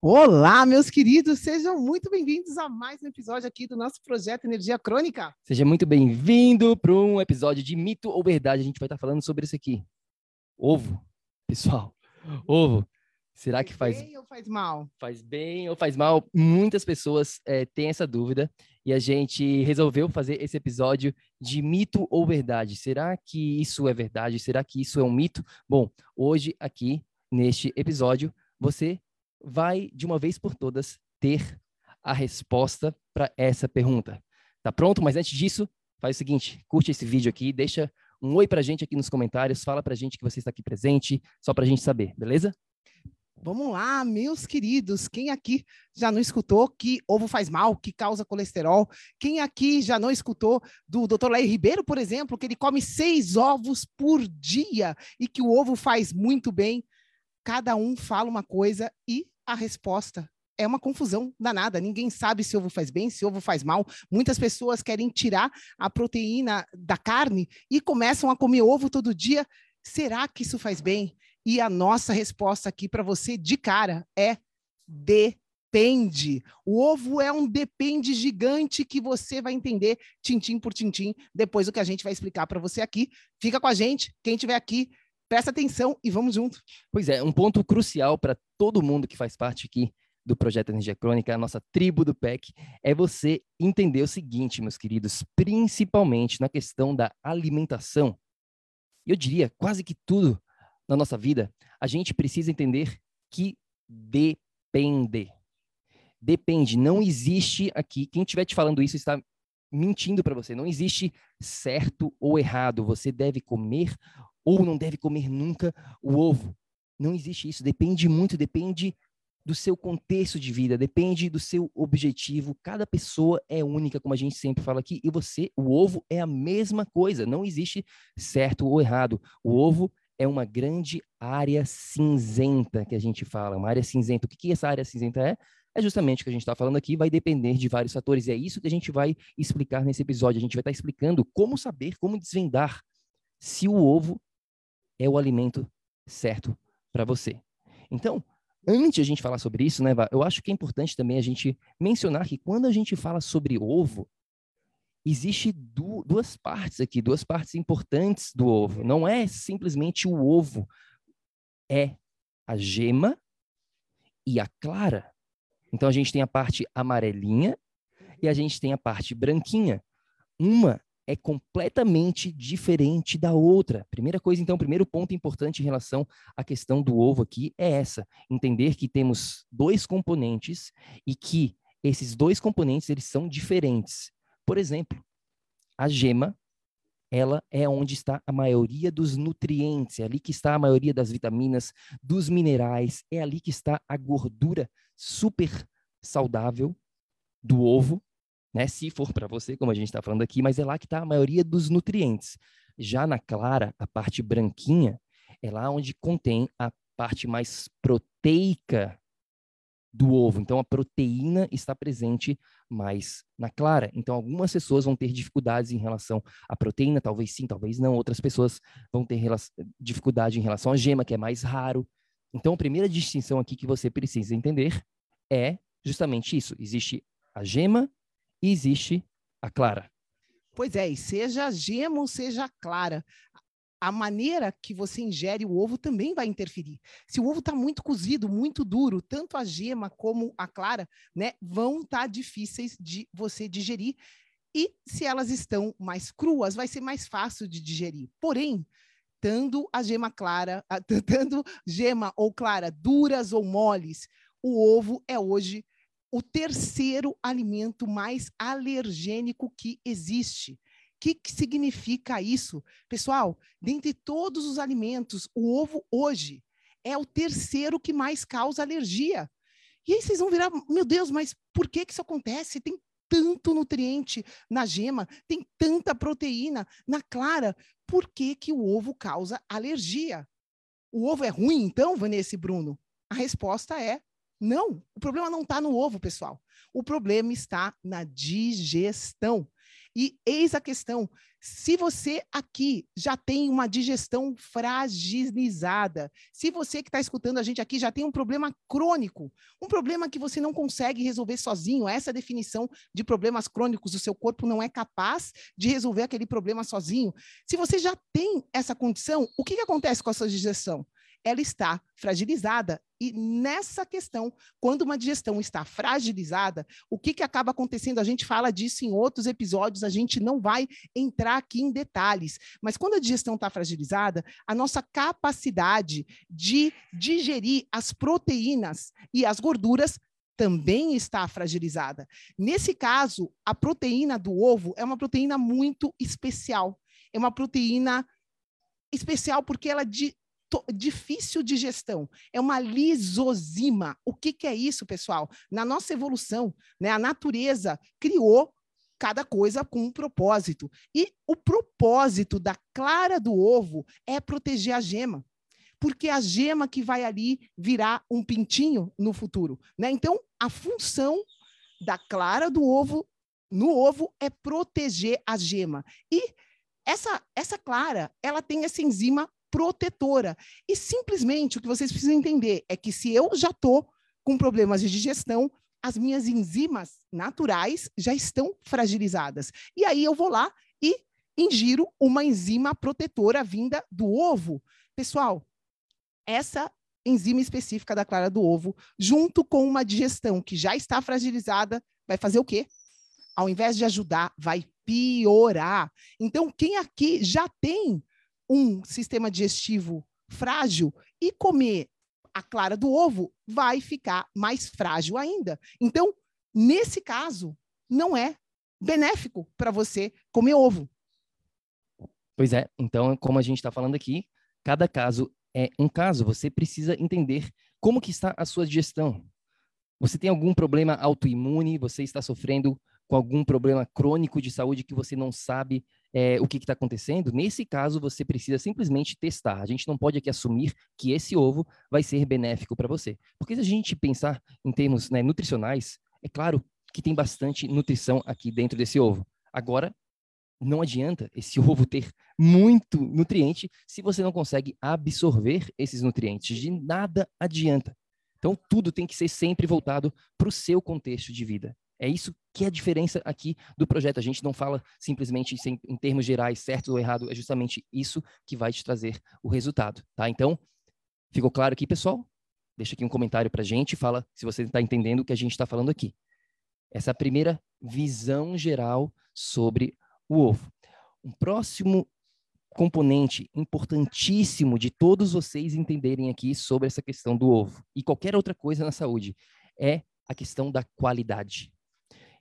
Olá, meus queridos, sejam muito bem-vindos a mais um episódio aqui do nosso projeto Energia Crônica. Seja muito bem-vindo para um episódio de mito ou verdade. A gente vai estar falando sobre isso aqui. Ovo, pessoal, ovo. Será que faz bem ou faz mal? Faz bem ou faz mal? Muitas pessoas é, têm essa dúvida e a gente resolveu fazer esse episódio de mito ou verdade. Será que isso é verdade? Será que isso é um mito? Bom, hoje aqui neste episódio você vai, de uma vez por todas, ter a resposta para essa pergunta. Tá pronto? Mas antes disso, faz o seguinte: curte esse vídeo aqui, deixa um oi para a gente aqui nos comentários, fala para a gente que você está aqui presente, só para a gente saber, beleza? Vamos lá, meus queridos. Quem aqui já não escutou que ovo faz mal, que causa colesterol? Quem aqui já não escutou do Dr. Leir Ribeiro, por exemplo, que ele come seis ovos por dia e que o ovo faz muito bem? Cada um fala uma coisa e a resposta é uma confusão danada. Ninguém sabe se ovo faz bem, se ovo faz mal. Muitas pessoas querem tirar a proteína da carne e começam a comer ovo todo dia. Será que isso faz bem? E a nossa resposta aqui para você de cara é depende. O ovo é um depende gigante que você vai entender tintim por tintim depois do que a gente vai explicar para você aqui. Fica com a gente, quem estiver aqui, Presta atenção e vamos junto. Pois é, um ponto crucial para todo mundo que faz parte aqui do projeto Energia Crônica, a nossa tribo do PEC, é você entender o seguinte, meus queridos, principalmente na questão da alimentação. Eu diria quase que tudo na nossa vida, a gente precisa entender que depende. Depende, não existe aqui, quem estiver te falando isso está mentindo para você, não existe certo ou errado, você deve comer ou não deve comer nunca o ovo. Não existe isso. Depende muito, depende do seu contexto de vida, depende do seu objetivo. Cada pessoa é única, como a gente sempre fala aqui, e você, o ovo é a mesma coisa. Não existe certo ou errado. O ovo é uma grande área cinzenta que a gente fala, uma área cinzenta. O que, que essa área cinzenta é? É justamente o que a gente está falando aqui, vai depender de vários fatores, e é isso que a gente vai explicar nesse episódio. A gente vai estar tá explicando como saber, como desvendar se o ovo é o alimento certo para você. Então, antes de a gente falar sobre isso, né, eu acho que é importante também a gente mencionar que quando a gente fala sobre ovo, existe du duas partes aqui, duas partes importantes do ovo. Não é simplesmente o ovo, é a gema e a clara. Então a gente tem a parte amarelinha e a gente tem a parte branquinha. Uma é completamente diferente da outra. Primeira coisa, então, primeiro ponto importante em relação à questão do ovo aqui é essa: entender que temos dois componentes e que esses dois componentes eles são diferentes. Por exemplo, a gema, ela é onde está a maioria dos nutrientes, é ali que está a maioria das vitaminas, dos minerais, é ali que está a gordura super saudável do ovo né? Se for para você, como a gente está falando aqui, mas é lá que está a maioria dos nutrientes. Já na clara, a parte branquinha, é lá onde contém a parte mais proteica do ovo. Então, a proteína está presente mais na clara. Então, algumas pessoas vão ter dificuldades em relação à proteína, talvez sim, talvez não. Outras pessoas vão ter dificuldade em relação à gema, que é mais raro. Então, a primeira distinção aqui que você precisa entender é justamente isso. Existe a gema e existe a clara. Pois é, e seja gema ou seja clara, a maneira que você ingere o ovo também vai interferir. Se o ovo está muito cozido, muito duro, tanto a gema como a clara, né, vão estar tá difíceis de você digerir. E se elas estão mais cruas, vai ser mais fácil de digerir. Porém, tanto a gema clara, tanto gema ou clara duras ou moles, o ovo é hoje o terceiro alimento mais alergênico que existe que, que significa isso? Pessoal, dentre todos os alimentos, o ovo hoje é o terceiro que mais causa alergia. E aí vocês vão virar, meu Deus, mas por que, que isso acontece? Tem tanto nutriente na gema, tem tanta proteína na clara. Por que, que o ovo causa alergia? O ovo é ruim, então, Vanessa e Bruno? A resposta é não. O problema não está no ovo, pessoal. O problema está na digestão. E eis a questão: se você aqui já tem uma digestão fragilizada, se você que está escutando a gente aqui já tem um problema crônico, um problema que você não consegue resolver sozinho, essa definição de problemas crônicos, o seu corpo não é capaz de resolver aquele problema sozinho. Se você já tem essa condição, o que, que acontece com a sua digestão? ela está fragilizada. E nessa questão, quando uma digestão está fragilizada, o que, que acaba acontecendo? A gente fala disso em outros episódios, a gente não vai entrar aqui em detalhes. Mas quando a digestão está fragilizada, a nossa capacidade de digerir as proteínas e as gorduras também está fragilizada. Nesse caso, a proteína do ovo é uma proteína muito especial. É uma proteína especial porque ela difícil de gestão. É uma lisozima. O que, que é isso, pessoal? Na nossa evolução, né, a natureza criou cada coisa com um propósito. E o propósito da clara do ovo é proteger a gema. Porque a gema que vai ali virar um pintinho no futuro. Né? Então, a função da clara do ovo no ovo é proteger a gema. E essa, essa clara, ela tem essa enzima protetora. E simplesmente o que vocês precisam entender é que se eu já estou com problemas de digestão, as minhas enzimas naturais já estão fragilizadas. E aí eu vou lá e ingiro uma enzima protetora vinda do ovo. Pessoal, essa enzima específica da clara do ovo, junto com uma digestão que já está fragilizada, vai fazer o quê? Ao invés de ajudar, vai piorar. Então, quem aqui já tem um sistema digestivo frágil e comer a clara do ovo vai ficar mais frágil ainda. Então, nesse caso, não é benéfico para você comer ovo. Pois é, então, como a gente está falando aqui, cada caso é um caso. Você precisa entender como que está a sua digestão. Você tem algum problema autoimune? Você está sofrendo com algum problema crônico de saúde que você não sabe é, o que está acontecendo, nesse caso você precisa simplesmente testar. A gente não pode aqui assumir que esse ovo vai ser benéfico para você. Porque se a gente pensar em termos né, nutricionais, é claro que tem bastante nutrição aqui dentro desse ovo. Agora, não adianta esse ovo ter muito nutriente se você não consegue absorver esses nutrientes. De nada adianta. Então, tudo tem que ser sempre voltado para o seu contexto de vida. É isso que é a diferença aqui do projeto. A gente não fala simplesmente em, termos gerais, certo ou errado, é justamente isso que vai te trazer o resultado, tá? Então, ficou claro aqui, pessoal? Deixa aqui um comentário para a gente, fala se você está entendendo o que a gente está falando aqui. Essa é primeira visão geral sobre o ovo. Um próximo componente importantíssimo de todos vocês entenderem aqui sobre essa questão do ovo e qualquer outra coisa na saúde é a questão da qualidade.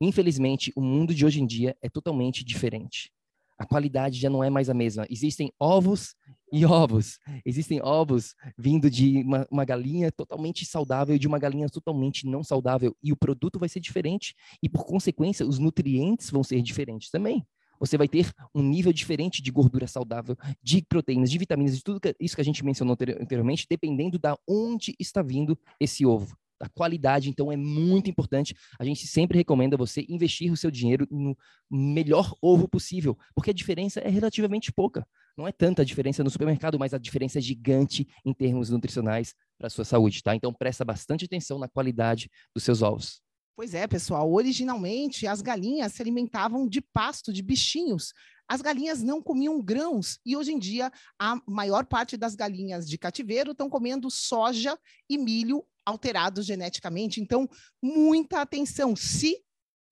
Infelizmente, o mundo de hoje em dia é totalmente diferente. A qualidade já não é mais a mesma. Existem ovos e ovos. Existem ovos vindo de uma, uma, galinha totalmente saudável e de uma galinha totalmente não saudável. E o produto vai ser diferente. E, por consequência, os nutrientes vão ser diferentes também. Você vai ter um nível diferente de gordura saudável, de proteínas, de vitaminas, de tudo isso que a gente mencionou anteriormente, dependendo da onde está vindo esse ovo. Da qualidade. Então, é muito importante. A gente sempre recomenda você investir o seu dinheiro no melhor ovo possível, porque a diferença é relativamente pouca. Não é tanta a diferença no supermercado, mas a diferença é gigante em termos nutricionais para a sua saúde, tá? Então, presta bastante atenção na qualidade dos seus ovos. Pois é, pessoal. Originalmente, as galinhas se alimentavam de pasto de bichinhos. As galinhas não comiam grãos e hoje em dia a maior parte das galinhas de cativeiro estão comendo soja e milho alterados geneticamente. Então, muita atenção. Se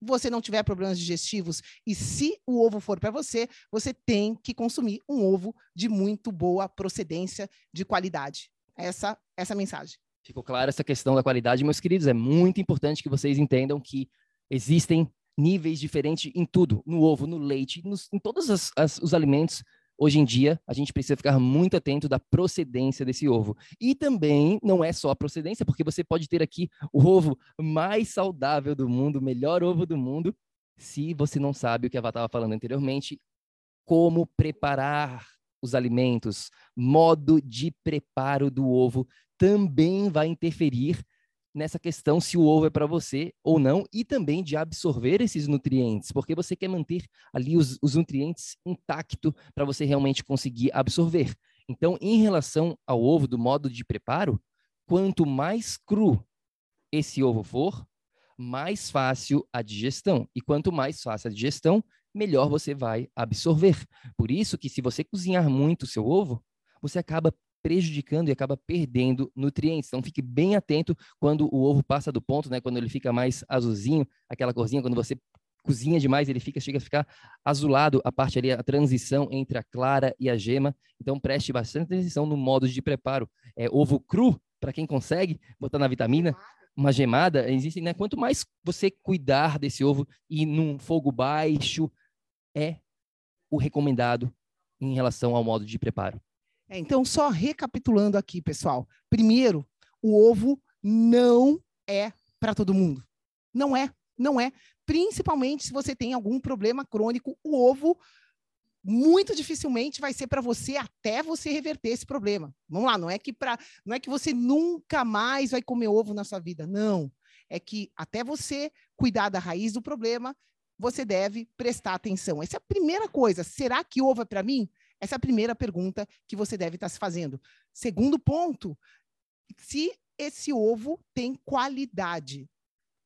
você não tiver problemas digestivos e se o ovo for para você, você tem que consumir um ovo de muito boa procedência, de qualidade. Essa essa é mensagem. Ficou clara essa questão da qualidade, meus queridos. É muito importante que vocês entendam que existem níveis diferentes em tudo, no ovo, no leite, nos, em todos as, as, os alimentos. Hoje em dia, a gente precisa ficar muito atento da procedência desse ovo. E também não é só a procedência, porque você pode ter aqui o ovo mais saudável do mundo, o melhor ovo do mundo, se você não sabe o que a Vá estava falando anteriormente, como preparar os alimentos, modo de preparo do ovo também vai interferir nessa questão se o ovo é para você ou não, e também de absorver esses nutrientes, porque você quer manter ali os, os nutrientes intactos para você realmente conseguir absorver. Então, em relação ao ovo, do modo de preparo, quanto mais cru esse ovo for, mais fácil a digestão. E quanto mais fácil a digestão, melhor você vai absorver. Por isso que se você cozinhar muito o seu ovo, você acaba prejudicando e acaba perdendo nutrientes. Então fique bem atento quando o ovo passa do ponto, né? Quando ele fica mais azulzinho, aquela corzinha, quando você cozinha demais, ele fica chega a ficar azulado a parte ali, a transição entre a clara e a gema. Então preste bastante atenção no modo de preparo. É ovo cru, para quem consegue, botar na vitamina, uma gemada, existem, né? Quanto mais você cuidar desse ovo e num fogo baixo, é o recomendado em relação ao modo de preparo. É, então, só recapitulando aqui, pessoal. Primeiro, o ovo não é para todo mundo. Não é, não é. Principalmente se você tem algum problema crônico, o ovo muito dificilmente vai ser para você até você reverter esse problema. Vamos lá, não é que para, não é que você nunca mais vai comer ovo na sua vida, não. É que até você cuidar da raiz do problema, você deve prestar atenção. Essa é a primeira coisa. Será que ovo é para mim? Essa é a primeira pergunta que você deve estar se fazendo. Segundo ponto, se esse ovo tem qualidade.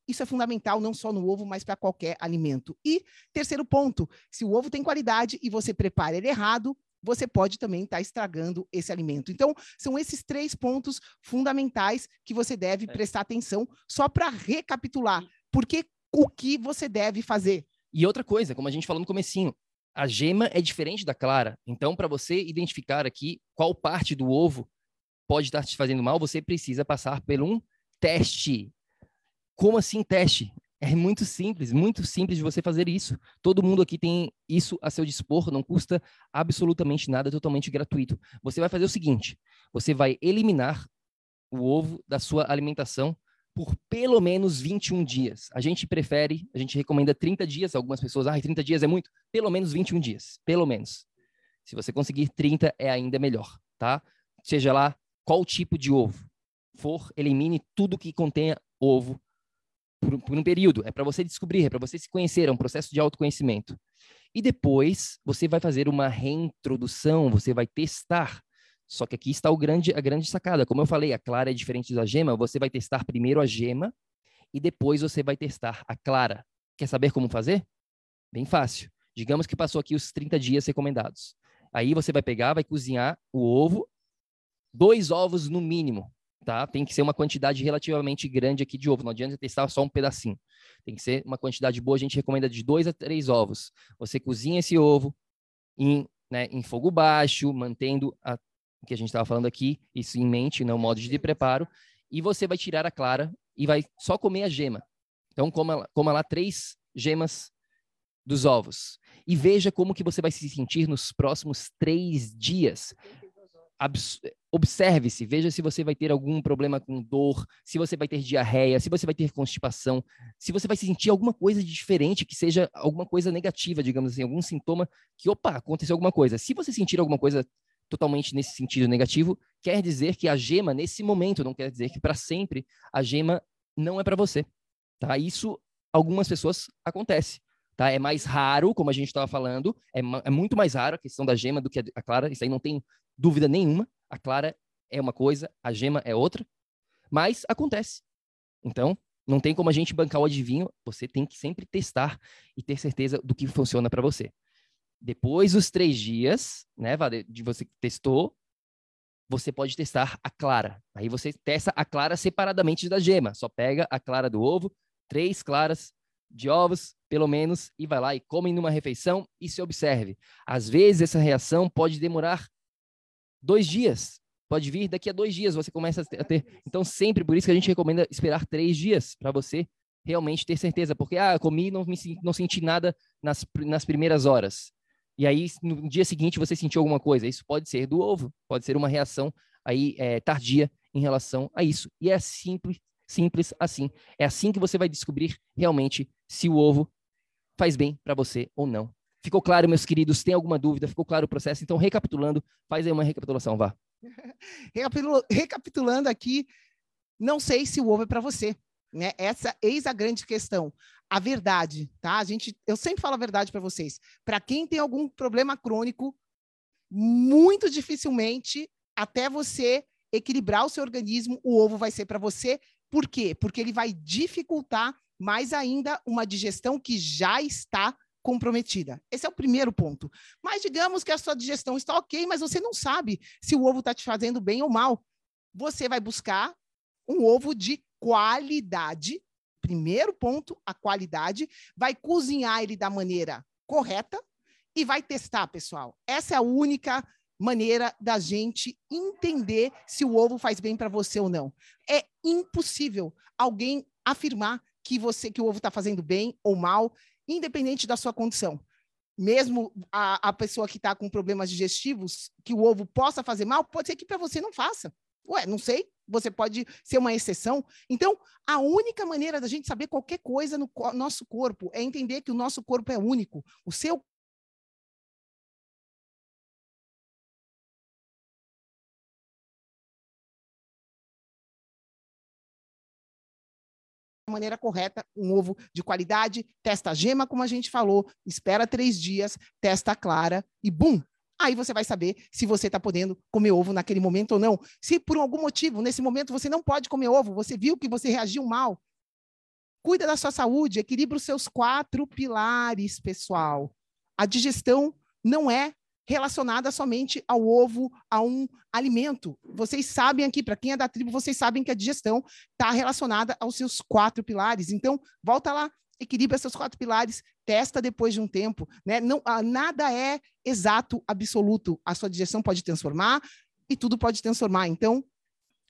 Isso é fundamental não só no ovo, mas para qualquer alimento. E terceiro ponto, se o ovo tem qualidade e você prepara ele errado, você pode também estar estragando esse alimento. Então, são esses três pontos fundamentais que você deve é. prestar atenção, só para recapitular. Porque o que você deve fazer? E outra coisa, como a gente falou no comecinho, a gema é diferente da clara. Então, para você identificar aqui qual parte do ovo pode estar te fazendo mal, você precisa passar por um teste. Como assim teste? É muito simples, muito simples de você fazer isso. Todo mundo aqui tem isso a seu dispor, não custa absolutamente nada, é totalmente gratuito. Você vai fazer o seguinte: você vai eliminar o ovo da sua alimentação por pelo menos 21 dias. A gente prefere, a gente recomenda 30 dias, algumas pessoas, ah, 30 dias é muito, pelo menos 21 dias, pelo menos. Se você conseguir 30 é ainda melhor, tá? Seja lá qual tipo de ovo for, elimine tudo que contenha ovo por, por um período. É para você descobrir, é para você se conhecer, é um processo de autoconhecimento. E depois você vai fazer uma reintrodução, você vai testar só que aqui está o grande, a grande sacada. Como eu falei, a clara é diferente da gema. Você vai testar primeiro a gema e depois você vai testar a clara. Quer saber como fazer? Bem fácil. Digamos que passou aqui os 30 dias recomendados. Aí você vai pegar, vai cozinhar o ovo, dois ovos no mínimo, tá? Tem que ser uma quantidade relativamente grande aqui de ovo. Não adianta testar só um pedacinho. Tem que ser uma quantidade boa. A gente recomenda de dois a três ovos. Você cozinha esse ovo em, né, em fogo baixo, mantendo a que a gente estava falando aqui, isso em mente, não modo de preparo, e você vai tirar a clara e vai só comer a gema. Então, coma, coma lá três gemas dos ovos. E veja como que você vai se sentir nos próximos três dias. Observe-se, veja se você vai ter algum problema com dor, se você vai ter diarreia, se você vai ter constipação, se você vai sentir alguma coisa diferente, que seja alguma coisa negativa, digamos assim, algum sintoma que, opa, aconteceu alguma coisa. Se você sentir alguma coisa totalmente nesse sentido negativo, quer dizer que a gema, nesse momento, não quer dizer que para sempre, a gema não é para você. Tá? Isso algumas pessoas acontece. Tá? É mais raro, como a gente estava falando, é, é, muito mais raro a questão da gema do que a clara. Isso aí não tem dúvida nenhuma. A clara é uma coisa, a gema é outra. Mas acontece. Então, não tem como a gente bancar o adivinho. Você tem que sempre testar e ter certeza do que funciona para você. Depois dos três dias, né, de você testou, você pode testar a clara. Aí você testa a clara separadamente da gema. Só pega a clara do ovo, três claras de ovos, pelo menos, e vai lá e come numa refeição e se observe. Às vezes essa reação pode demorar dois dias. Pode vir daqui a dois dias, você começa a ter. Então, sempre, por isso que a gente recomenda esperar três dias para você realmente ter certeza. Porque, ah, comi e não, me, não senti nada nas, nas primeiras horas e aí no dia seguinte você sentiu alguma coisa. Isso pode ser do ovo, pode ser uma reação aí é, tardia em relação a isso. E é simples, simples assim. É assim que você vai descobrir realmente se o ovo faz bem para você ou não. Ficou claro, meus queridos? Tem alguma dúvida? Ficou claro o processo? Então, recapitulando, faz aí uma recapitulação, vá. Recapitulando aqui, não sei se o ovo é para você. Né? Essa eis a grande questão a verdade, tá? A gente, eu sempre falo a verdade para vocês. Para quem tem algum problema crônico, muito dificilmente, até você equilibrar o seu organismo, o ovo vai ser para você. Por quê? Porque ele vai dificultar mais ainda uma digestão que já está comprometida. Esse é o primeiro ponto. Mas digamos que a sua digestão está ok, mas você não sabe se o ovo está te fazendo bem ou mal. Você vai buscar um ovo de qualidade Primeiro ponto, a qualidade. Vai cozinhar ele da maneira correta e vai testar, pessoal. Essa é a única maneira da gente entender se o ovo faz bem para você ou não. É impossível alguém afirmar que você que o ovo está fazendo bem ou mal, independente da sua condição. Mesmo a, a pessoa que está com problemas digestivos, que o ovo possa fazer mal, pode ser que para você não faça. Ué, não sei, você pode ser uma exceção. Então, a única maneira da gente saber qualquer coisa no co nosso corpo é entender que o nosso corpo é único. O seu maneira correta, um ovo de qualidade, testa a gema, como a gente falou, espera três dias, testa a clara e bum, Aí você vai saber se você está podendo comer ovo naquele momento ou não. Se por algum motivo, nesse momento, você não pode comer ovo, você viu que você reagiu mal. Cuida da sua saúde, equilibra os seus quatro pilares, pessoal. A digestão não é relacionada somente ao ovo, a um alimento. Vocês sabem aqui, para quem é da tribo, vocês sabem que a digestão está relacionada aos seus quatro pilares. Então, volta lá, equilibra seus quatro pilares, testa depois de um tempo, né? Não, ah, nada é exato, absoluto. A sua digestão pode transformar e tudo pode transformar. Então,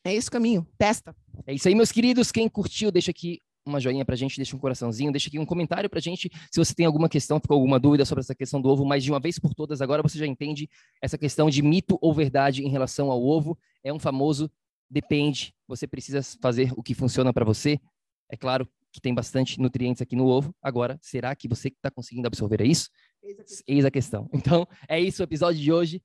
é esse o caminho. Testa. É isso aí, meus queridos. Quem curtiu, deixa aqui uma joinha pra gente, deixa um coraçãozinho, deixa aqui um comentário pra gente se você tem alguma questão, ficou alguma dúvida sobre essa questão do ovo, mas de uma vez por todas, agora você já entende essa questão de mito ou verdade em relação ao ovo. É um famoso depende, você precisa fazer o que funciona para você. É claro, que tem bastante nutrientes aqui no ovo. Agora, será que você está conseguindo absorver isso? Eis a questão. Então, é isso o episódio de hoje.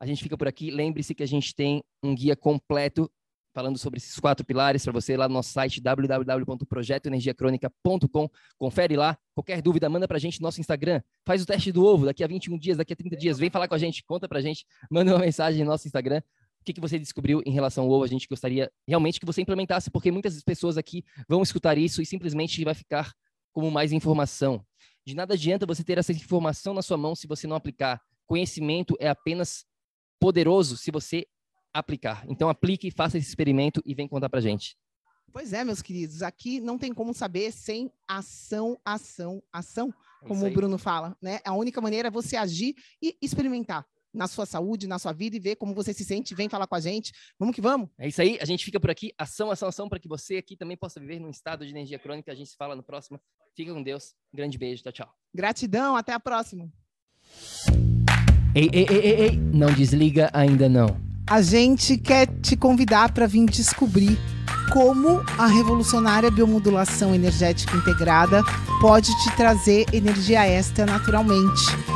A gente fica por aqui. Lembre-se que a gente tem um guia completo falando sobre esses quatro pilares para você lá no nosso site www.projetoenergiacronica.com. Confere lá. Qualquer dúvida, manda para a gente no nosso Instagram. Faz o teste do ovo daqui a 21 dias, daqui a 30 dias. Vem falar com a gente, conta para a gente, manda uma mensagem no nosso Instagram que, que você descobriu em relação ao ovo? A gente gostaria realmente que você implementasse, porque muitas pessoas aqui vão escutar isso e simplesmente vai ficar como mais informação. De nada adianta você ter essa informação na sua mão se você não aplicar. Conhecimento é apenas poderoso se você aplicar. Então aplique, faça esse experimento e vem contar pra gente. Pois é, meus queridos, aqui não tem como saber sem ação, ação, ação, é como o Bruno fala, né? A única maneira é você agir e experimentar na sua saúde, na sua vida e ver como você se sente. Vem falar com a gente. Vamos que vamos. É isso aí. A gente fica por aqui. Ação, ação, ação, para que você aqui também possa viver num estado de energia crônica. A gente se fala no próximo. Fica com Deus. Grande beijo. Tchau, tchau. Gratidão. Até a próxima. Ei, ei, ei, ei, ei. Não desliga ainda não. A gente quer te convidar para vir descobrir como a revolucionária biomodulação energética integrada pode te trazer energia extra naturalmente